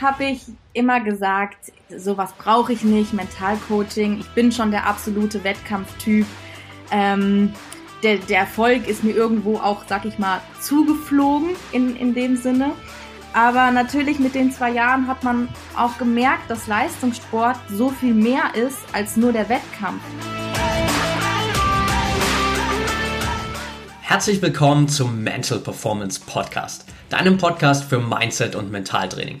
Habe ich immer gesagt, sowas brauche ich nicht, Mentalcoaching. Ich bin schon der absolute Wettkampftyp. Ähm, der, der Erfolg ist mir irgendwo auch, sag ich mal, zugeflogen in, in dem Sinne. Aber natürlich mit den zwei Jahren hat man auch gemerkt, dass Leistungssport so viel mehr ist als nur der Wettkampf. Herzlich willkommen zum Mental Performance Podcast, deinem Podcast für Mindset und Mentaltraining.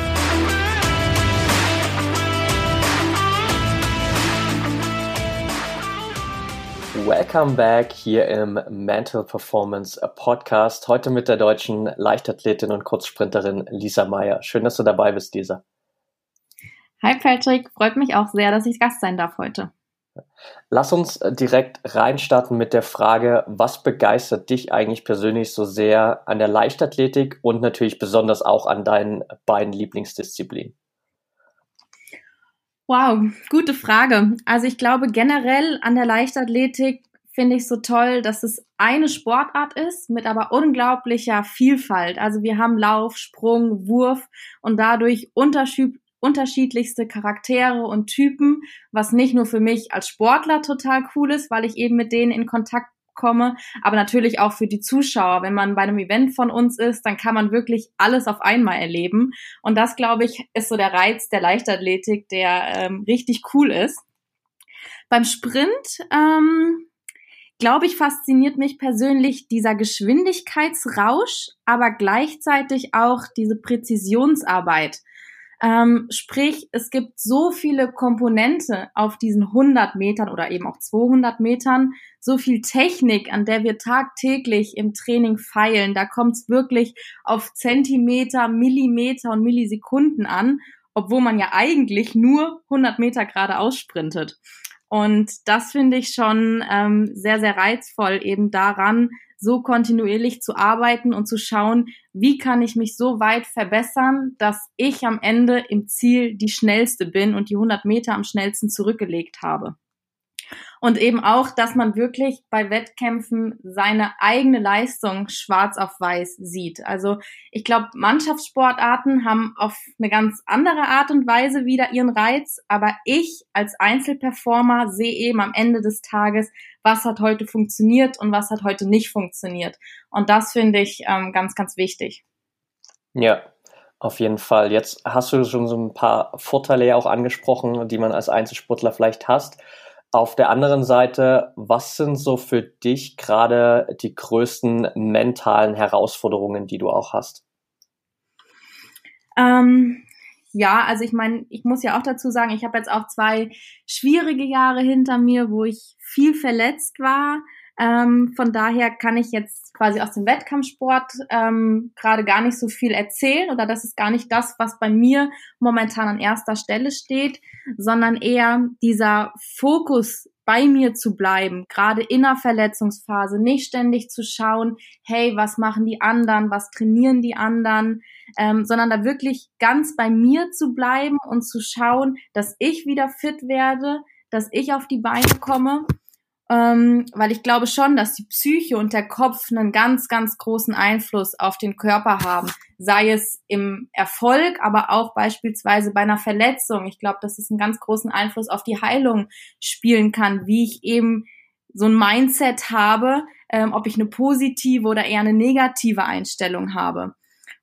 Welcome back hier im Mental Performance Podcast. Heute mit der deutschen Leichtathletin und Kurzsprinterin Lisa Meyer. Schön, dass du dabei bist, Lisa. Hi Patrick, freut mich auch sehr, dass ich Gast sein darf heute. Lass uns direkt reinstarten mit der Frage, was begeistert dich eigentlich persönlich so sehr an der Leichtathletik und natürlich besonders auch an deinen beiden Lieblingsdisziplinen? Wow, gute Frage. Also ich glaube generell an der Leichtathletik finde ich so toll, dass es eine Sportart ist mit aber unglaublicher Vielfalt. Also wir haben Lauf, Sprung, Wurf und dadurch unterschiedlichste Charaktere und Typen, was nicht nur für mich als Sportler total cool ist, weil ich eben mit denen in Kontakt komme, aber natürlich auch für die Zuschauer. Wenn man bei einem Event von uns ist, dann kann man wirklich alles auf einmal erleben. Und das, glaube ich, ist so der Reiz der Leichtathletik, der ähm, richtig cool ist. Beim Sprint, ähm, glaube ich, fasziniert mich persönlich dieser Geschwindigkeitsrausch, aber gleichzeitig auch diese Präzisionsarbeit. Ähm, sprich, es gibt so viele Komponente auf diesen 100 Metern oder eben auch 200 Metern, so viel Technik, an der wir tagtäglich im Training feilen. Da kommt es wirklich auf Zentimeter, Millimeter und Millisekunden an, obwohl man ja eigentlich nur 100 Meter gerade aussprintet. Und das finde ich schon ähm, sehr, sehr reizvoll, eben daran, so kontinuierlich zu arbeiten und zu schauen, wie kann ich mich so weit verbessern, dass ich am Ende im Ziel die schnellste bin und die 100 Meter am schnellsten zurückgelegt habe. Und eben auch, dass man wirklich bei Wettkämpfen seine eigene Leistung schwarz auf weiß sieht. Also ich glaube, Mannschaftssportarten haben auf eine ganz andere Art und Weise wieder ihren Reiz, aber ich als Einzelperformer sehe eben am Ende des Tages, was hat heute funktioniert und was hat heute nicht funktioniert. Und das finde ich ähm, ganz, ganz wichtig. Ja, auf jeden Fall. Jetzt hast du schon so ein paar Vorteile ja auch angesprochen, die man als Einzelsportler vielleicht hast. Auf der anderen Seite, was sind so für dich gerade die größten mentalen Herausforderungen, die du auch hast? Ähm, ja, also ich meine, ich muss ja auch dazu sagen, ich habe jetzt auch zwei schwierige Jahre hinter mir, wo ich viel verletzt war. Ähm, von daher kann ich jetzt quasi aus dem Wettkampfsport ähm, gerade gar nicht so viel erzählen oder das ist gar nicht das, was bei mir momentan an erster Stelle steht, sondern eher dieser Fokus bei mir zu bleiben, gerade in der Verletzungsphase, nicht ständig zu schauen, hey, was machen die anderen, was trainieren die anderen, ähm, sondern da wirklich ganz bei mir zu bleiben und zu schauen, dass ich wieder fit werde, dass ich auf die Beine komme ähm, weil ich glaube schon, dass die Psyche und der Kopf einen ganz, ganz großen Einfluss auf den Körper haben. Sei es im Erfolg, aber auch beispielsweise bei einer Verletzung. Ich glaube, dass es einen ganz großen Einfluss auf die Heilung spielen kann, wie ich eben so ein Mindset habe, ähm, ob ich eine positive oder eher eine negative Einstellung habe.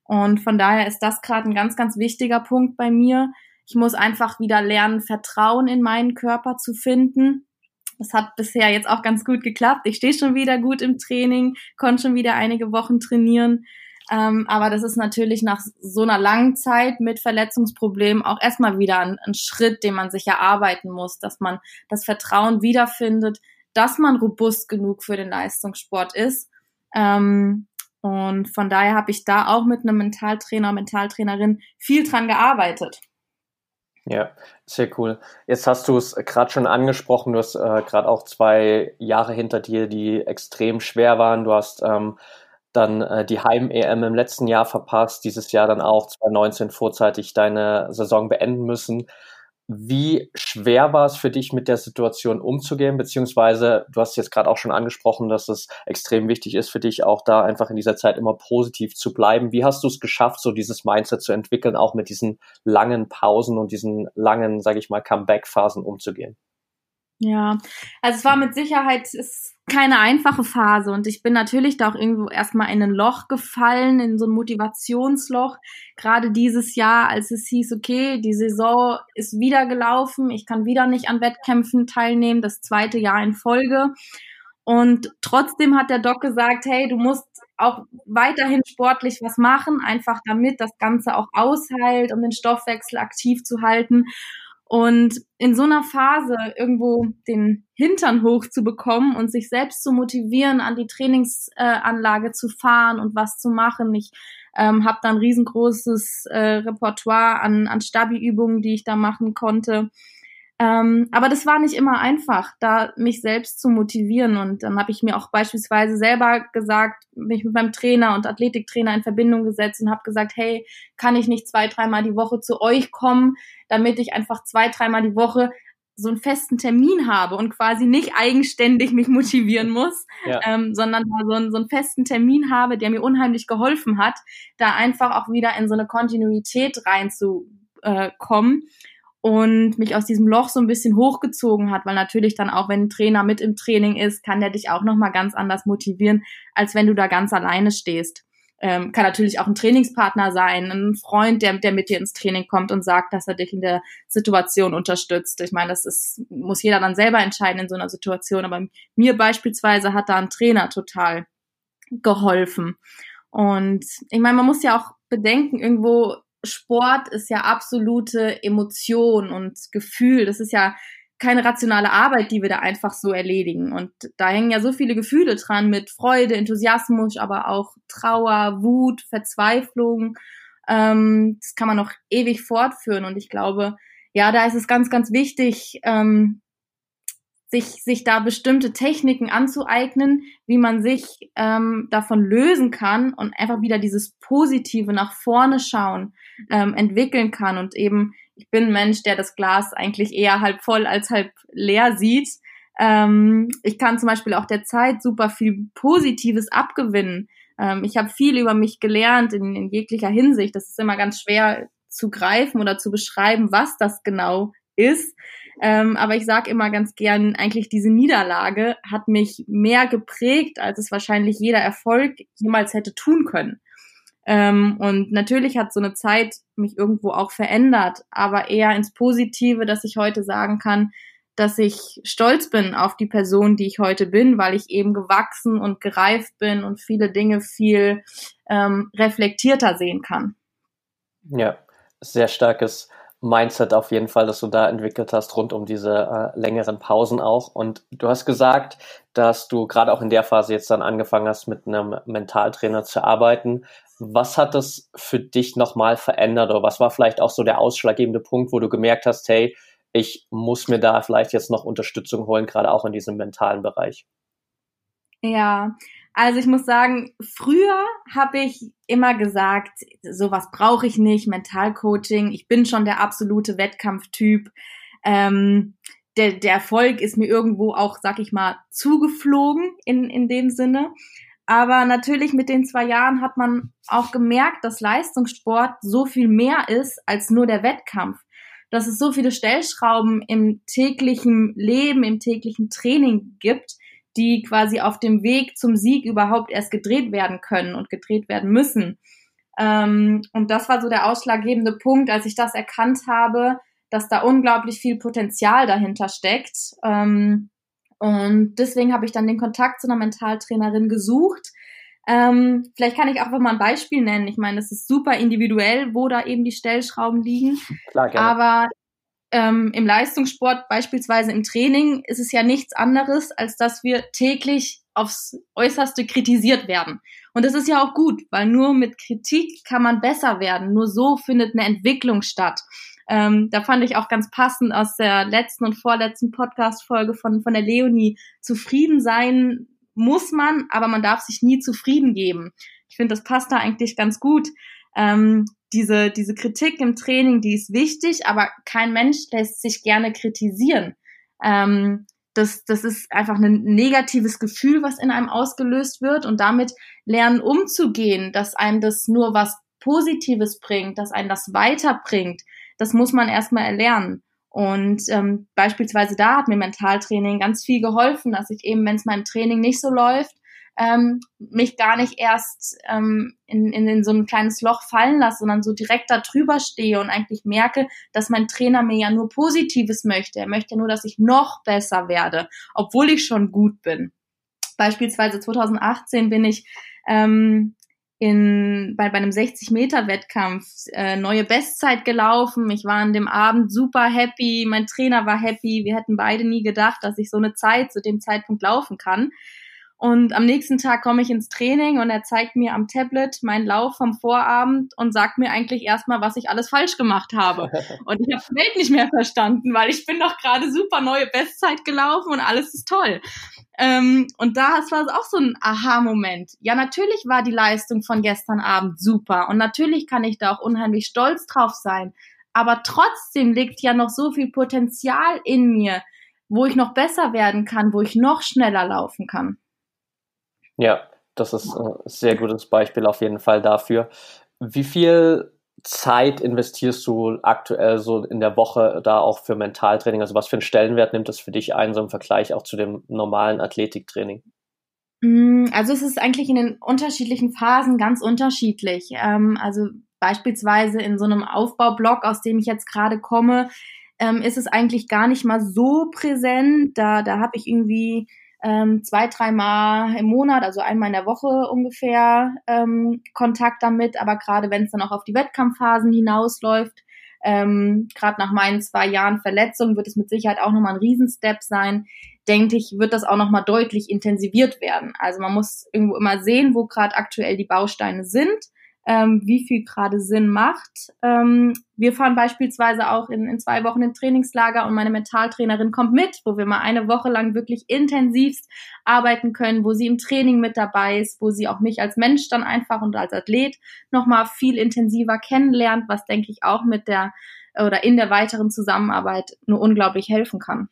Und von daher ist das gerade ein ganz, ganz wichtiger Punkt bei mir. Ich muss einfach wieder lernen, Vertrauen in meinen Körper zu finden das hat bisher jetzt auch ganz gut geklappt. Ich stehe schon wieder gut im Training, konnte schon wieder einige Wochen trainieren. Ähm, aber das ist natürlich nach so einer langen Zeit mit Verletzungsproblemen auch erstmal wieder ein, ein, Schritt, den man sich erarbeiten muss, dass man das Vertrauen wiederfindet, dass man robust genug für den Leistungssport ist. Ähm, und von daher habe ich da auch mit einem Mentaltrainer, Mentaltrainerin viel dran gearbeitet. Ja, sehr cool. Jetzt hast du es gerade schon angesprochen, du hast äh, gerade auch zwei Jahre hinter dir, die extrem schwer waren. Du hast ähm, dann äh, die Heim-EM im letzten Jahr verpasst, dieses Jahr dann auch 2019 vorzeitig deine Saison beenden müssen. Wie schwer war es für dich, mit der Situation umzugehen? Beziehungsweise, du hast jetzt gerade auch schon angesprochen, dass es extrem wichtig ist für dich, auch da einfach in dieser Zeit immer positiv zu bleiben. Wie hast du es geschafft, so dieses Mindset zu entwickeln, auch mit diesen langen Pausen und diesen langen, sage ich mal, Comeback-Phasen umzugehen? Ja, also es war mit Sicherheit ist keine einfache Phase und ich bin natürlich da auch irgendwo erstmal in ein Loch gefallen, in so ein Motivationsloch. Gerade dieses Jahr, als es hieß, okay, die Saison ist wieder gelaufen, ich kann wieder nicht an Wettkämpfen teilnehmen, das zweite Jahr in Folge. Und trotzdem hat der Doc gesagt, hey, du musst auch weiterhin sportlich was machen, einfach damit das Ganze auch ausheilt, um den Stoffwechsel aktiv zu halten. Und in so einer Phase irgendwo den Hintern hoch zu bekommen und sich selbst zu motivieren, an die Trainingsanlage äh, zu fahren und was zu machen. Ich ähm, habe dann riesengroßes äh, Repertoire an, an Stabi-Übungen, die ich da machen konnte. Ähm, aber das war nicht immer einfach, da mich selbst zu motivieren. Und dann habe ich mir auch beispielsweise selber gesagt, mich mit meinem Trainer und Athletiktrainer in Verbindung gesetzt und habe gesagt, hey, kann ich nicht zwei, dreimal die Woche zu euch kommen, damit ich einfach zwei, dreimal die Woche so einen festen Termin habe und quasi nicht eigenständig mich motivieren muss, ja. ähm, sondern so einen, so einen festen Termin habe, der mir unheimlich geholfen hat, da einfach auch wieder in so eine Kontinuität reinzukommen und mich aus diesem Loch so ein bisschen hochgezogen hat, weil natürlich dann auch, wenn ein Trainer mit im Training ist, kann der dich auch nochmal ganz anders motivieren, als wenn du da ganz alleine stehst. Ähm, kann natürlich auch ein Trainingspartner sein, ein Freund, der, der mit dir ins Training kommt und sagt, dass er dich in der Situation unterstützt. Ich meine, das ist, muss jeder dann selber entscheiden in so einer Situation, aber mir beispielsweise hat da ein Trainer total geholfen. Und ich meine, man muss ja auch bedenken, irgendwo Sport ist ja absolute Emotion und Gefühl. Das ist ja keine rationale Arbeit, die wir da einfach so erledigen. Und da hängen ja so viele Gefühle dran mit Freude, Enthusiasmus, aber auch Trauer, Wut, Verzweiflung. Ähm, das kann man noch ewig fortführen. Und ich glaube, ja, da ist es ganz, ganz wichtig, ähm, sich, sich da bestimmte Techniken anzueignen, wie man sich ähm, davon lösen kann und einfach wieder dieses Positive nach vorne schauen ähm, entwickeln kann. Und eben, ich bin ein Mensch, der das Glas eigentlich eher halb voll als halb leer sieht. Ähm, ich kann zum Beispiel auch der Zeit super viel Positives abgewinnen. Ähm, ich habe viel über mich gelernt in, in jeglicher Hinsicht. Das ist immer ganz schwer zu greifen oder zu beschreiben, was das genau ist. Ähm, aber ich sage immer ganz gern, eigentlich diese Niederlage hat mich mehr geprägt, als es wahrscheinlich jeder Erfolg jemals hätte tun können. Ähm, und natürlich hat so eine Zeit mich irgendwo auch verändert, aber eher ins Positive, dass ich heute sagen kann, dass ich stolz bin auf die Person, die ich heute bin, weil ich eben gewachsen und gereift bin und viele Dinge viel ähm, reflektierter sehen kann. Ja, sehr starkes Mindset auf jeden Fall, das du da entwickelt hast, rund um diese äh, längeren Pausen auch. Und du hast gesagt, dass du gerade auch in der Phase jetzt dann angefangen hast, mit einem Mentaltrainer zu arbeiten. Was hat das für dich nochmal verändert oder was war vielleicht auch so der ausschlaggebende Punkt, wo du gemerkt hast, hey, ich muss mir da vielleicht jetzt noch Unterstützung holen, gerade auch in diesem mentalen Bereich? Ja, also ich muss sagen, früher habe ich immer gesagt, sowas brauche ich nicht, Mentalcoaching, ich bin schon der absolute Wettkampftyp. Ähm, der, der Erfolg ist mir irgendwo auch, sag ich mal, zugeflogen in, in dem Sinne. Aber natürlich mit den zwei Jahren hat man auch gemerkt, dass Leistungssport so viel mehr ist als nur der Wettkampf. Dass es so viele Stellschrauben im täglichen Leben, im täglichen Training gibt, die quasi auf dem Weg zum Sieg überhaupt erst gedreht werden können und gedreht werden müssen. Ähm, und das war so der ausschlaggebende Punkt, als ich das erkannt habe, dass da unglaublich viel Potenzial dahinter steckt. Ähm, und deswegen habe ich dann den Kontakt zu einer Mentaltrainerin gesucht. Ähm, vielleicht kann ich auch mal ein Beispiel nennen. Ich meine, es ist super individuell, wo da eben die Stellschrauben liegen. Klar, gerne. Aber ähm, im Leistungssport, beispielsweise im Training, ist es ja nichts anderes, als dass wir täglich aufs Äußerste kritisiert werden. Und das ist ja auch gut, weil nur mit Kritik kann man besser werden. Nur so findet eine Entwicklung statt. Ähm, da fand ich auch ganz passend aus der letzten und vorletzten Podcast-Folge von, von der Leonie. Zufrieden sein muss man, aber man darf sich nie zufrieden geben. Ich finde, das passt da eigentlich ganz gut. Ähm, diese, diese Kritik im Training, die ist wichtig, aber kein Mensch lässt sich gerne kritisieren. Ähm, das, das ist einfach ein negatives Gefühl, was in einem ausgelöst wird und damit lernen umzugehen, dass einem das nur was Positives bringt, dass einem das weiterbringt, das muss man erstmal erlernen. Und ähm, beispielsweise da hat mir Mentaltraining ganz viel geholfen, dass ich eben, wenn es meinem Training nicht so läuft, ähm, mich gar nicht erst ähm, in, in, in so ein kleines Loch fallen lasse, sondern so direkt da drüber stehe und eigentlich merke, dass mein Trainer mir ja nur Positives möchte. Er möchte nur, dass ich noch besser werde, obwohl ich schon gut bin. Beispielsweise 2018 bin ich ähm, in, bei, bei einem 60-Meter-Wettkampf äh, neue Bestzeit gelaufen. Ich war an dem Abend super happy, mein Trainer war happy. Wir hätten beide nie gedacht, dass ich so eine Zeit zu dem Zeitpunkt laufen kann. Und am nächsten Tag komme ich ins Training und er zeigt mir am Tablet meinen Lauf vom Vorabend und sagt mir eigentlich erstmal, was ich alles falsch gemacht habe. Und ich habe die Welt nicht mehr verstanden, weil ich bin doch gerade super neue Bestzeit gelaufen und alles ist toll. Ähm, und da war es auch so ein Aha-Moment. Ja, natürlich war die Leistung von gestern Abend super und natürlich kann ich da auch unheimlich stolz drauf sein. Aber trotzdem liegt ja noch so viel Potenzial in mir, wo ich noch besser werden kann, wo ich noch schneller laufen kann. Ja, das ist ein sehr gutes Beispiel auf jeden Fall dafür. Wie viel Zeit investierst du aktuell so in der Woche da auch für Mentaltraining? Also was für einen Stellenwert nimmt das für dich ein, so im Vergleich auch zu dem normalen Athletiktraining? Mm, also es ist eigentlich in den unterschiedlichen Phasen ganz unterschiedlich. Ähm, also beispielsweise in so einem Aufbaublock, aus dem ich jetzt gerade komme, ähm, ist es eigentlich gar nicht mal so präsent. Da, da habe ich irgendwie ähm, zwei, dreimal im Monat, also einmal in der Woche ungefähr ähm, Kontakt damit. Aber gerade wenn es dann auch auf die Wettkampfphasen hinausläuft, ähm, gerade nach meinen zwei Jahren Verletzung wird es mit Sicherheit auch nochmal ein Riesenstep sein. Denke ich, wird das auch nochmal deutlich intensiviert werden. Also man muss irgendwo immer sehen, wo gerade aktuell die Bausteine sind ähm, wie viel gerade Sinn macht. Ähm, wir fahren beispielsweise auch in, in zwei Wochen in Trainingslager und meine Mentaltrainerin kommt mit, wo wir mal eine Woche lang wirklich intensivst arbeiten können, wo sie im Training mit dabei ist, wo sie auch mich als Mensch dann einfach und als Athlet nochmal viel intensiver kennenlernt, was denke ich auch mit der oder in der weiteren Zusammenarbeit nur unglaublich helfen kann.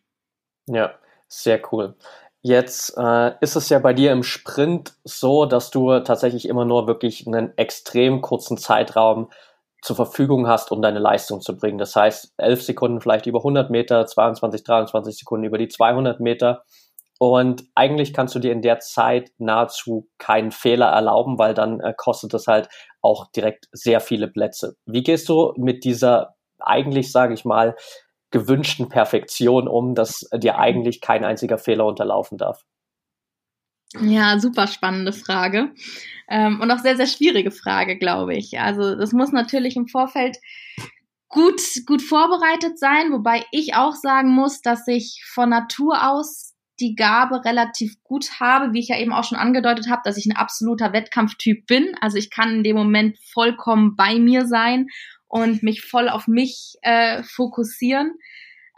Ja, sehr cool. Jetzt äh, ist es ja bei dir im Sprint so, dass du tatsächlich immer nur wirklich einen extrem kurzen Zeitraum zur Verfügung hast, um deine Leistung zu bringen. Das heißt, 11 Sekunden vielleicht über 100 Meter, 22, 23 Sekunden über die 200 Meter. Und eigentlich kannst du dir in der Zeit nahezu keinen Fehler erlauben, weil dann äh, kostet es halt auch direkt sehr viele Plätze. Wie gehst du mit dieser eigentlich, sage ich mal, gewünschten Perfektion um, dass dir eigentlich kein einziger Fehler unterlaufen darf? Ja, super spannende Frage. Ähm, und auch sehr, sehr schwierige Frage, glaube ich. Also das muss natürlich im Vorfeld gut, gut vorbereitet sein, wobei ich auch sagen muss, dass ich von Natur aus die Gabe relativ gut habe, wie ich ja eben auch schon angedeutet habe, dass ich ein absoluter Wettkampftyp bin. Also ich kann in dem Moment vollkommen bei mir sein und mich voll auf mich äh, fokussieren.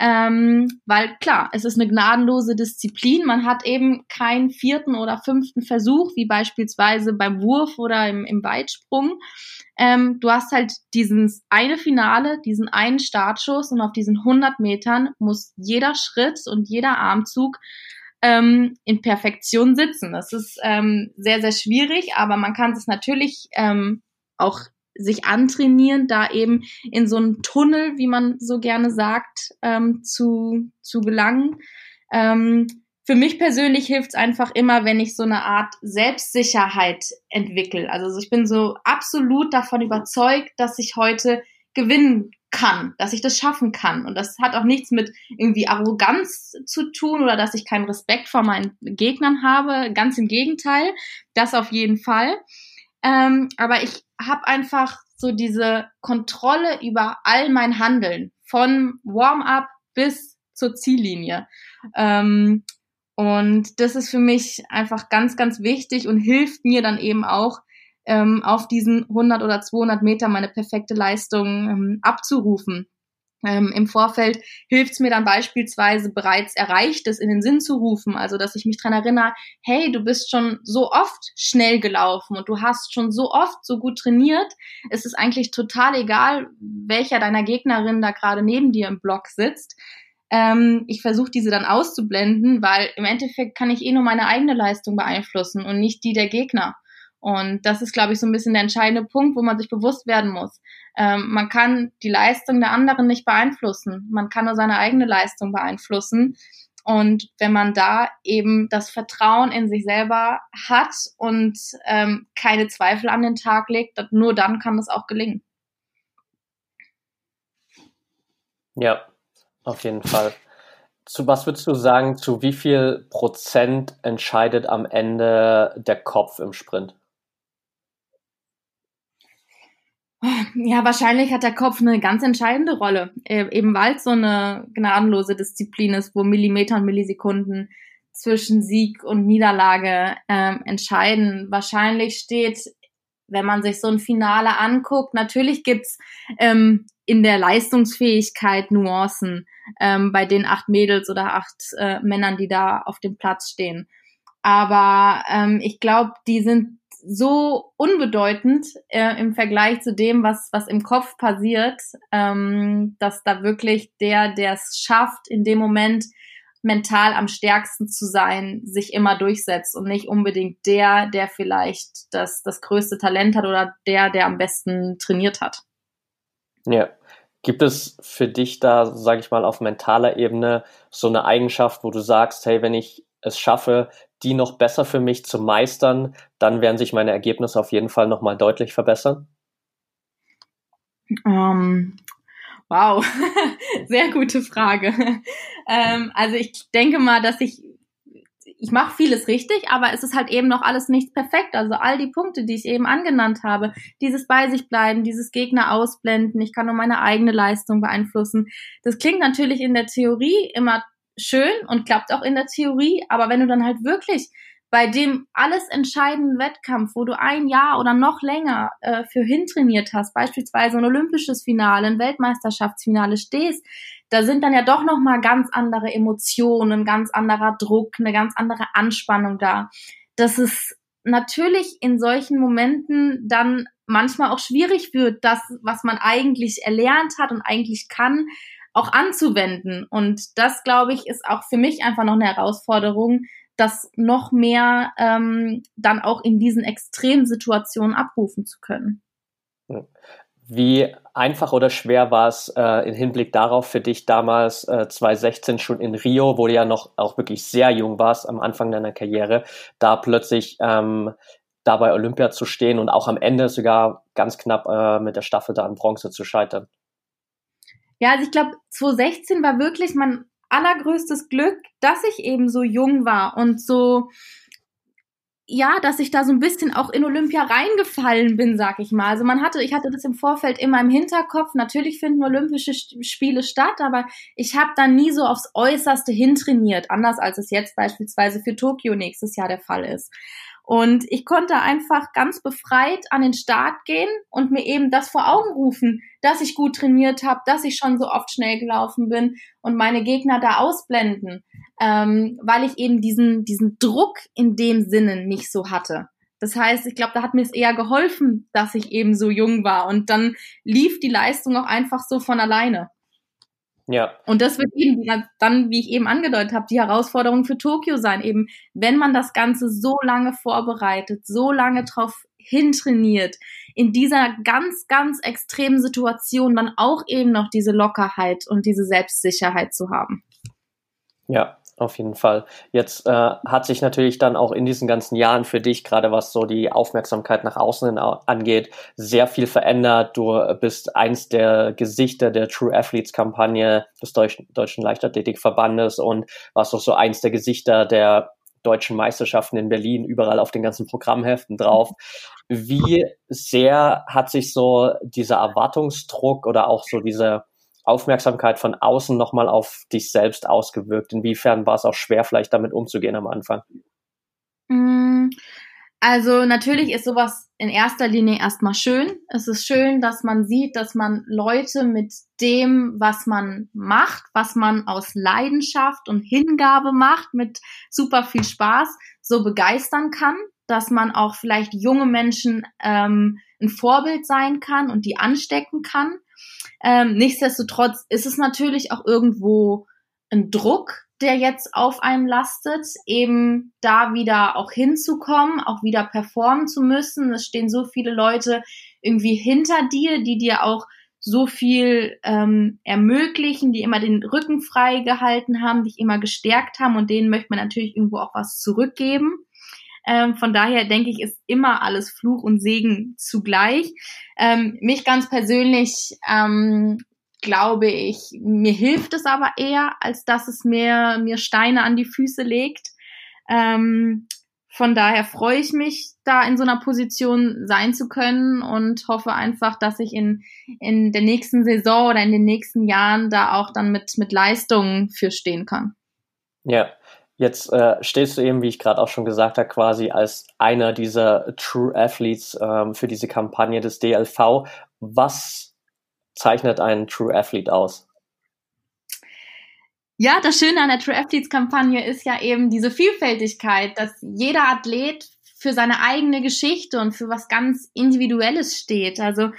Ähm, weil klar, es ist eine gnadenlose Disziplin. Man hat eben keinen vierten oder fünften Versuch, wie beispielsweise beim Wurf oder im, im Weitsprung. Ähm, du hast halt dieses eine Finale, diesen einen Startschuss und auf diesen 100 Metern muss jeder Schritt und jeder Armzug ähm, in Perfektion sitzen. Das ist ähm, sehr, sehr schwierig, aber man kann es natürlich ähm, auch sich antrainieren, da eben in so einen Tunnel, wie man so gerne sagt, ähm, zu, zu gelangen. Ähm, für mich persönlich hilft es einfach immer, wenn ich so eine Art Selbstsicherheit entwickle. Also ich bin so absolut davon überzeugt, dass ich heute gewinnen kann, dass ich das schaffen kann. Und das hat auch nichts mit irgendwie Arroganz zu tun oder dass ich keinen Respekt vor meinen Gegnern habe. Ganz im Gegenteil, das auf jeden Fall. Ähm, aber ich habe einfach so diese Kontrolle über all mein Handeln, von Warm-up bis zur Ziellinie. Ähm, und das ist für mich einfach ganz, ganz wichtig und hilft mir dann eben auch, ähm, auf diesen 100 oder 200 Meter meine perfekte Leistung ähm, abzurufen. Ähm, Im Vorfeld hilft es mir dann beispielsweise bereits Erreichtes in den Sinn zu rufen, also dass ich mich dran erinnere, hey, du bist schon so oft schnell gelaufen und du hast schon so oft so gut trainiert. Es ist eigentlich total egal, welcher deiner Gegnerinnen da gerade neben dir im Block sitzt. Ähm, ich versuche diese dann auszublenden, weil im Endeffekt kann ich eh nur meine eigene Leistung beeinflussen und nicht die der Gegner. Und das ist, glaube ich, so ein bisschen der entscheidende Punkt, wo man sich bewusst werden muss. Ähm, man kann die Leistung der anderen nicht beeinflussen. Man kann nur seine eigene Leistung beeinflussen. Und wenn man da eben das Vertrauen in sich selber hat und ähm, keine Zweifel an den Tag legt, nur dann kann das auch gelingen. Ja, auf jeden Fall. Zu was würdest du sagen, zu wie viel Prozent entscheidet am Ende der Kopf im Sprint? Ja, wahrscheinlich hat der Kopf eine ganz entscheidende Rolle, äh, eben weil es so eine gnadenlose Disziplin ist, wo Millimeter und Millisekunden zwischen Sieg und Niederlage ähm, entscheiden. Wahrscheinlich steht, wenn man sich so ein Finale anguckt, natürlich gibt's ähm, in der Leistungsfähigkeit Nuancen ähm, bei den acht Mädels oder acht äh, Männern, die da auf dem Platz stehen. Aber ähm, ich glaube, die sind so unbedeutend äh, im Vergleich zu dem, was, was im Kopf passiert, ähm, dass da wirklich der, der es schafft, in dem Moment mental am stärksten zu sein, sich immer durchsetzt und nicht unbedingt der, der vielleicht das, das größte Talent hat oder der, der am besten trainiert hat. Ja. Gibt es für dich da, sage ich mal, auf mentaler Ebene so eine Eigenschaft, wo du sagst, hey, wenn ich es schaffe, die noch besser für mich zu meistern, dann werden sich meine Ergebnisse auf jeden Fall nochmal deutlich verbessern? Um, ähm, wow, sehr gute Frage. ähm, also ich denke mal, dass ich ich mache vieles richtig, aber es ist halt eben noch alles nicht perfekt. Also all die Punkte, die ich eben angenannt habe, dieses bei sich bleiben, dieses Gegner ausblenden, ich kann nur meine eigene Leistung beeinflussen. Das klingt natürlich in der Theorie immer schön und klappt auch in der Theorie, aber wenn du dann halt wirklich bei dem alles entscheidenden Wettkampf, wo du ein Jahr oder noch länger äh, für hintrainiert hast, beispielsweise ein olympisches Finale, ein Weltmeisterschaftsfinale stehst, da sind dann ja doch noch mal ganz andere Emotionen, ganz anderer Druck, eine ganz andere Anspannung da. Das ist natürlich in solchen Momenten dann manchmal auch schwierig wird, das, was man eigentlich erlernt hat und eigentlich kann, auch anzuwenden. Und das, glaube ich, ist auch für mich einfach noch eine Herausforderung, das noch mehr ähm, dann auch in diesen extremen Situationen abrufen zu können. Wie einfach oder schwer war es äh, im Hinblick darauf für dich damals äh, 2016 schon in Rio, wo du ja noch auch wirklich sehr jung warst am Anfang deiner Karriere, da plötzlich ähm, da bei Olympia zu stehen und auch am Ende sogar ganz knapp äh, mit der Staffel da an Bronze zu scheitern? Ja, also ich glaube, 2016 war wirklich mein allergrößtes Glück, dass ich eben so jung war und so, ja, dass ich da so ein bisschen auch in Olympia reingefallen bin, sag ich mal. Also man hatte, ich hatte das im Vorfeld immer im Hinterkopf. Natürlich finden Olympische Spiele statt, aber ich habe da nie so aufs Äußerste hintrainiert, anders als es jetzt beispielsweise für Tokio nächstes Jahr der Fall ist. Und ich konnte einfach ganz befreit an den Start gehen und mir eben das vor Augen rufen, dass ich gut trainiert habe, dass ich schon so oft schnell gelaufen bin und meine Gegner da ausblenden, ähm, weil ich eben diesen, diesen Druck in dem Sinne nicht so hatte. Das heißt, ich glaube, da hat mir es eher geholfen, dass ich eben so jung war und dann lief die Leistung auch einfach so von alleine. Ja. Und das wird eben dann, wie ich eben angedeutet habe, die Herausforderung für Tokio sein. Eben, wenn man das Ganze so lange vorbereitet, so lange drauf hintrainiert, in dieser ganz, ganz extremen Situation dann auch eben noch diese Lockerheit und diese Selbstsicherheit zu haben. Ja, auf jeden Fall. Jetzt äh, hat sich natürlich dann auch in diesen ganzen Jahren für dich, gerade was so die Aufmerksamkeit nach außen angeht, sehr viel verändert. Du bist eins der Gesichter der True Athletes Kampagne des Deutschen, Deutschen Leichtathletikverbandes und warst auch so eins der Gesichter der deutschen Meisterschaften in Berlin, überall auf den ganzen Programmheften drauf. Wie sehr hat sich so dieser Erwartungsdruck oder auch so diese Aufmerksamkeit von außen nochmal auf dich selbst ausgewirkt? Inwiefern war es auch schwer, vielleicht damit umzugehen am Anfang? Mm, also natürlich ist sowas in erster Linie erstmal schön. Es ist schön, dass man sieht, dass man Leute mit dem, was man macht, was man aus Leidenschaft und Hingabe macht, mit super viel Spaß, so begeistern kann, dass man auch vielleicht junge Menschen ähm, ein Vorbild sein kann und die anstecken kann. Ähm, nichtsdestotrotz ist es natürlich auch irgendwo ein Druck, der jetzt auf einem lastet, eben da wieder auch hinzukommen, auch wieder performen zu müssen. Es stehen so viele Leute irgendwie hinter dir, die dir auch so viel ähm, ermöglichen, die immer den Rücken frei gehalten haben, dich immer gestärkt haben und denen möchte man natürlich irgendwo auch was zurückgeben. Ähm, von daher denke ich, ist immer alles Fluch und Segen zugleich. Ähm, mich ganz persönlich ähm, glaube ich, mir hilft es aber eher, als dass es mir, mir Steine an die Füße legt. Ähm, von daher freue ich mich, da in so einer Position sein zu können und hoffe einfach, dass ich in, in der nächsten Saison oder in den nächsten Jahren da auch dann mit, mit Leistungen für stehen kann. Ja, Jetzt äh, stehst du eben, wie ich gerade auch schon gesagt habe, quasi als einer dieser True Athletes ähm, für diese Kampagne des DLV. Was zeichnet einen True Athlete aus? Ja, das Schöne an der True Athletes Kampagne ist ja eben diese Vielfältigkeit, dass jeder Athlet für seine eigene Geschichte und für was ganz Individuelles steht. Also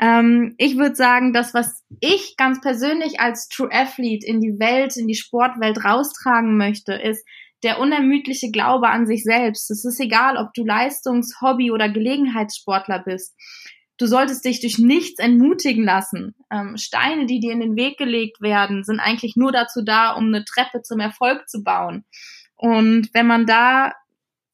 ähm, ich würde sagen, das, was ich ganz persönlich als True Athlete in die Welt, in die Sportwelt raustragen möchte, ist der unermüdliche Glaube an sich selbst. Es ist egal, ob du Leistungs-, Hobby- oder Gelegenheitssportler bist. Du solltest dich durch nichts entmutigen lassen. Ähm, Steine, die dir in den Weg gelegt werden, sind eigentlich nur dazu da, um eine Treppe zum Erfolg zu bauen. Und wenn man da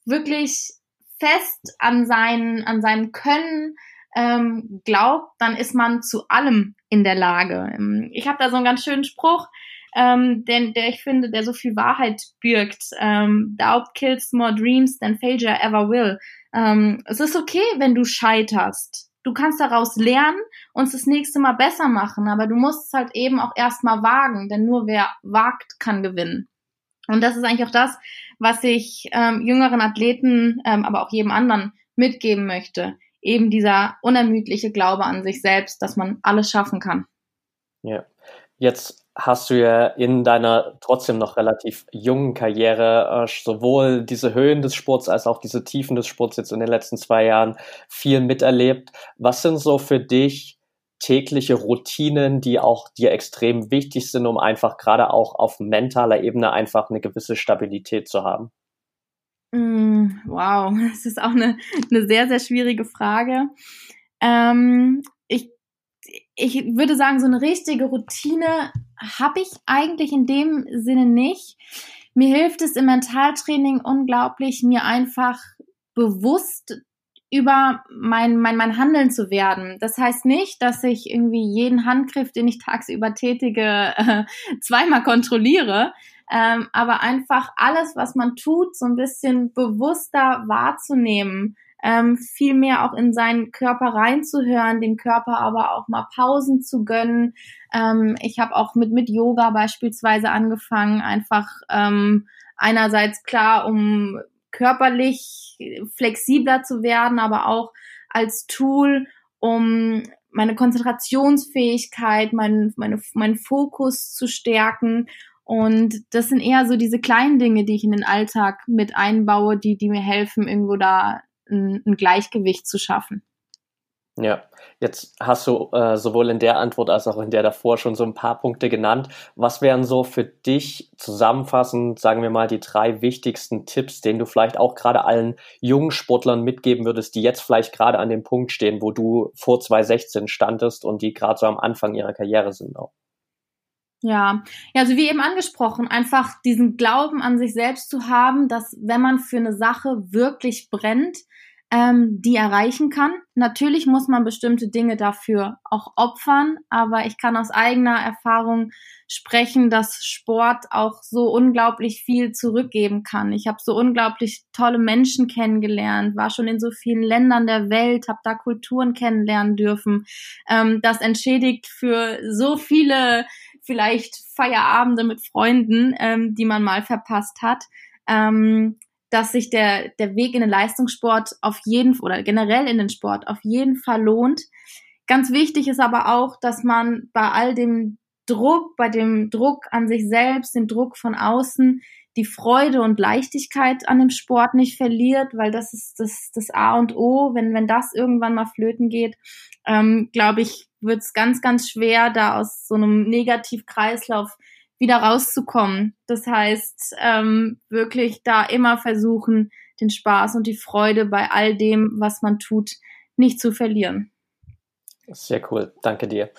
wirklich fest an seinen, an seinem Können, ähm, glaubt, dann ist man zu allem in der Lage. Ähm, ich habe da so einen ganz schönen Spruch, ähm, der, der ich finde, der so viel Wahrheit birgt. Ähm, Doubt kills more dreams than failure ever will. Ähm, es ist okay, wenn du scheiterst. Du kannst daraus lernen und es das nächste Mal besser machen, aber du musst es halt eben auch erstmal wagen, denn nur wer wagt, kann gewinnen. Und das ist eigentlich auch das, was ich ähm, jüngeren Athleten, ähm, aber auch jedem anderen mitgeben möchte eben dieser unermüdliche Glaube an sich selbst, dass man alles schaffen kann. Ja, jetzt hast du ja in deiner trotzdem noch relativ jungen Karriere äh, sowohl diese Höhen des Sports als auch diese Tiefen des Sports jetzt in den letzten zwei Jahren viel miterlebt. Was sind so für dich tägliche Routinen, die auch dir extrem wichtig sind, um einfach gerade auch auf mentaler Ebene einfach eine gewisse Stabilität zu haben? Mm, wow, das ist auch eine, eine sehr, sehr schwierige Frage. Ähm, ich, ich würde sagen, so eine richtige Routine habe ich eigentlich in dem Sinne nicht. Mir hilft es im Mentaltraining unglaublich, mir einfach bewusst über mein, mein, mein Handeln zu werden. Das heißt nicht, dass ich irgendwie jeden Handgriff, den ich tagsüber tätige, äh, zweimal kontrolliere, ähm, aber einfach alles, was man tut, so ein bisschen bewusster wahrzunehmen, ähm, viel mehr auch in seinen Körper reinzuhören, dem Körper aber auch mal Pausen zu gönnen. Ähm, ich habe auch mit, mit Yoga beispielsweise angefangen, einfach ähm, einerseits klar, um körperlich flexibler zu werden, aber auch als Tool, um meine Konzentrationsfähigkeit, mein, meine, meinen Fokus zu stärken. Und das sind eher so diese kleinen Dinge, die ich in den Alltag mit einbaue, die, die mir helfen, irgendwo da ein, ein Gleichgewicht zu schaffen. Ja, jetzt hast du äh, sowohl in der Antwort als auch in der davor schon so ein paar Punkte genannt. Was wären so für dich zusammenfassend, sagen wir mal, die drei wichtigsten Tipps, denen du vielleicht auch gerade allen jungen Sportlern mitgeben würdest, die jetzt vielleicht gerade an dem Punkt stehen, wo du vor 2016 standest und die gerade so am Anfang ihrer Karriere sind auch? Ja, ja, also wie eben angesprochen, einfach diesen Glauben an sich selbst zu haben, dass wenn man für eine Sache wirklich brennt, ähm, die erreichen kann. Natürlich muss man bestimmte Dinge dafür auch opfern, aber ich kann aus eigener Erfahrung sprechen, dass Sport auch so unglaublich viel zurückgeben kann. Ich habe so unglaublich tolle Menschen kennengelernt, war schon in so vielen Ländern der Welt, habe da Kulturen kennenlernen dürfen. Ähm, das entschädigt für so viele vielleicht Feierabende mit Freunden, ähm, die man mal verpasst hat. Ähm, dass sich der, der Weg in den Leistungssport auf jeden oder generell in den Sport auf jeden Fall lohnt. Ganz wichtig ist aber auch, dass man bei all dem Druck, bei dem Druck an sich selbst, dem Druck von außen, die Freude und Leichtigkeit an dem Sport nicht verliert, weil das ist das, das A und O. Wenn, wenn das irgendwann mal flöten geht, ähm, glaube ich, wird es ganz, ganz schwer, da aus so einem Negativkreislauf wieder rauszukommen. Das heißt, ähm, wirklich da immer versuchen, den Spaß und die Freude bei all dem, was man tut, nicht zu verlieren. Sehr cool, danke dir.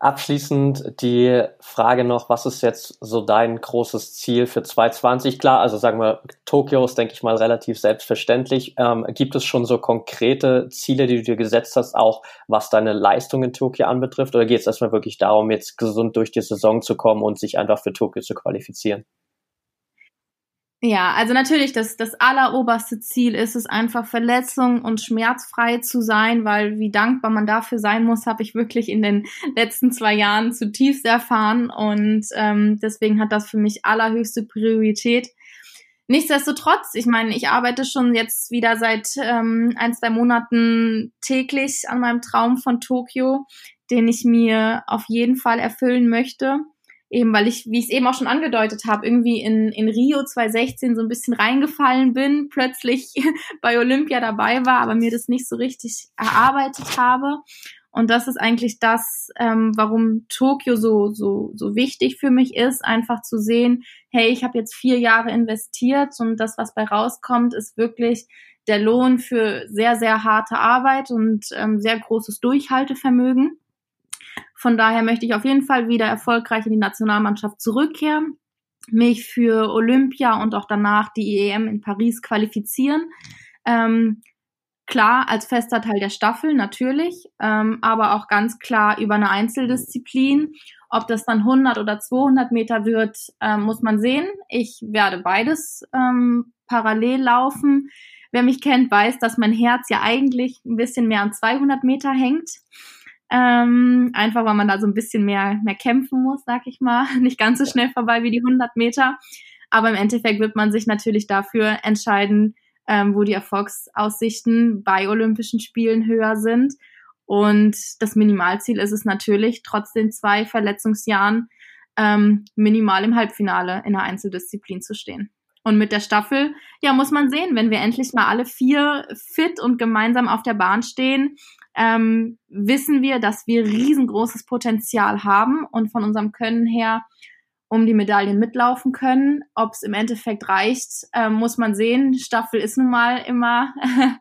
Abschließend die Frage noch, was ist jetzt so dein großes Ziel für 2020? Klar, also sagen wir, Tokio ist, denke ich mal, relativ selbstverständlich. Ähm, gibt es schon so konkrete Ziele, die du dir gesetzt hast, auch was deine Leistung in Tokio anbetrifft? Oder geht es erstmal wirklich darum, jetzt gesund durch die Saison zu kommen und sich einfach für Tokio zu qualifizieren? Ja, also natürlich, das, das alleroberste Ziel ist es einfach, verletzung- und schmerzfrei zu sein, weil wie dankbar man dafür sein muss, habe ich wirklich in den letzten zwei Jahren zutiefst erfahren und ähm, deswegen hat das für mich allerhöchste Priorität. Nichtsdestotrotz, ich meine, ich arbeite schon jetzt wieder seit ähm, ein, zwei Monaten täglich an meinem Traum von Tokio, den ich mir auf jeden Fall erfüllen möchte eben weil ich, wie ich es eben auch schon angedeutet habe, irgendwie in, in Rio 2016 so ein bisschen reingefallen bin, plötzlich bei Olympia dabei war, aber mir das nicht so richtig erarbeitet habe. Und das ist eigentlich das, ähm, warum Tokio so, so, so wichtig für mich ist, einfach zu sehen, hey, ich habe jetzt vier Jahre investiert und das, was bei rauskommt, ist wirklich der Lohn für sehr, sehr harte Arbeit und ähm, sehr großes Durchhaltevermögen. Von daher möchte ich auf jeden Fall wieder erfolgreich in die Nationalmannschaft zurückkehren, mich für Olympia und auch danach die EM in Paris qualifizieren. Ähm, klar als fester Teil der Staffel natürlich, ähm, aber auch ganz klar über eine Einzeldisziplin. Ob das dann 100 oder 200 Meter wird, ähm, muss man sehen. Ich werde beides ähm, parallel laufen. Wer mich kennt, weiß, dass mein Herz ja eigentlich ein bisschen mehr an 200 Meter hängt. Ähm, einfach weil man da so ein bisschen mehr, mehr kämpfen muss, sag ich mal. Nicht ganz so schnell vorbei wie die 100 Meter. Aber im Endeffekt wird man sich natürlich dafür entscheiden, ähm, wo die Erfolgsaussichten bei Olympischen Spielen höher sind. Und das Minimalziel ist es natürlich, trotz den zwei Verletzungsjahren ähm, minimal im Halbfinale in der Einzeldisziplin zu stehen. Und mit der Staffel, ja, muss man sehen, wenn wir endlich mal alle vier fit und gemeinsam auf der Bahn stehen, ähm, wissen wir, dass wir riesengroßes Potenzial haben und von unserem Können her um die Medaillen mitlaufen können. Ob es im Endeffekt reicht, ähm, muss man sehen. Staffel ist nun mal immer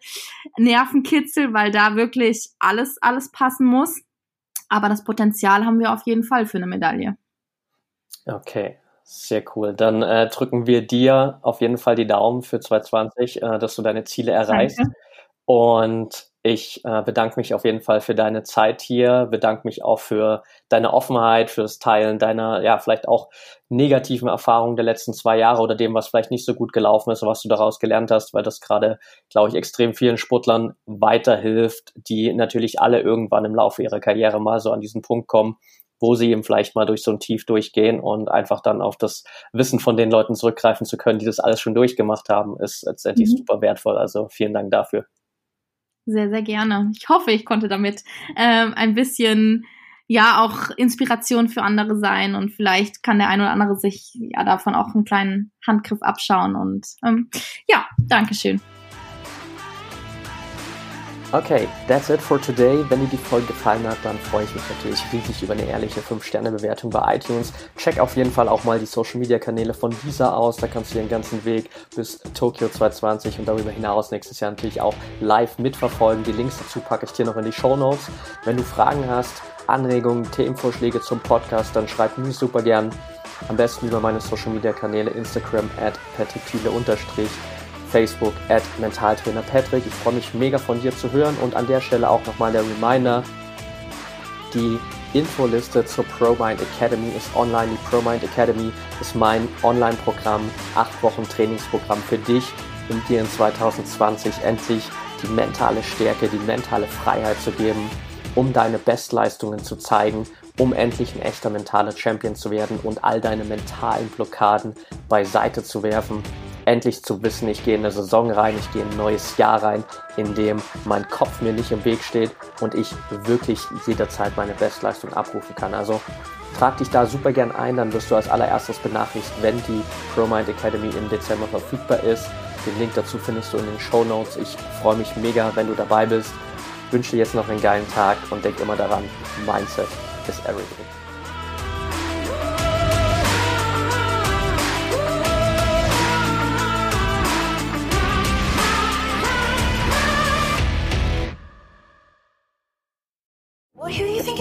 Nervenkitzel, weil da wirklich alles, alles passen muss. Aber das Potenzial haben wir auf jeden Fall für eine Medaille. Okay, sehr cool. Dann äh, drücken wir dir auf jeden Fall die Daumen für 2020, äh, dass du deine Ziele erreichst. Danke. Und ich äh, bedanke mich auf jeden Fall für deine Zeit hier, bedanke mich auch für deine Offenheit, fürs Teilen deiner, ja, vielleicht auch negativen Erfahrungen der letzten zwei Jahre oder dem, was vielleicht nicht so gut gelaufen ist, was du daraus gelernt hast, weil das gerade, glaube ich, extrem vielen Sportlern weiterhilft, die natürlich alle irgendwann im Laufe ihrer Karriere mal so an diesen Punkt kommen, wo sie eben vielleicht mal durch so ein Tief durchgehen und einfach dann auf das Wissen von den Leuten zurückgreifen zu können, die das alles schon durchgemacht haben, ist letztendlich mhm. super wertvoll. Also vielen Dank dafür. Sehr, sehr gerne. Ich hoffe, ich konnte damit ähm, ein bisschen ja auch Inspiration für andere sein und vielleicht kann der ein oder andere sich ja davon auch einen kleinen Handgriff abschauen und ähm, ja, Dankeschön. Okay, that's it for today. Wenn dir die Folge gefallen hat, dann freue ich mich natürlich riesig über eine ehrliche 5-Sterne-Bewertung bei iTunes. Check auf jeden Fall auch mal die Social-Media-Kanäle von dieser aus. Da kannst du den ganzen Weg bis Tokio 2020 und darüber hinaus nächstes Jahr natürlich auch live mitverfolgen. Die Links dazu packe ich dir noch in die Show Notes. Wenn du Fragen hast, Anregungen, Themenvorschläge zum Podcast, dann schreib mir super gern. Am besten über meine Social-Media-Kanäle Instagram at unterstrich Facebook at Mentaltrainer Patrick. Ich freue mich mega von dir zu hören und an der Stelle auch nochmal der Reminder, die Infoliste zur ProMind Academy ist online. Die ProMind Academy ist mein Online-Programm, acht Wochen Trainingsprogramm für dich, um dir in 2020 endlich die mentale Stärke, die mentale Freiheit zu geben, um deine Bestleistungen zu zeigen, um endlich ein echter mentaler Champion zu werden und all deine mentalen Blockaden beiseite zu werfen endlich zu wissen, ich gehe in eine Saison rein, ich gehe in ein neues Jahr rein, in dem mein Kopf mir nicht im Weg steht und ich wirklich jederzeit meine Bestleistung abrufen kann. Also trag dich da super gern ein, dann wirst du als allererstes benachrichtigt, wenn die ProMind Academy im Dezember verfügbar ist. Den Link dazu findest du in den Show Notes. Ich freue mich mega, wenn du dabei bist. Wünsche dir jetzt noch einen geilen Tag und denk immer daran, Mindset is everything.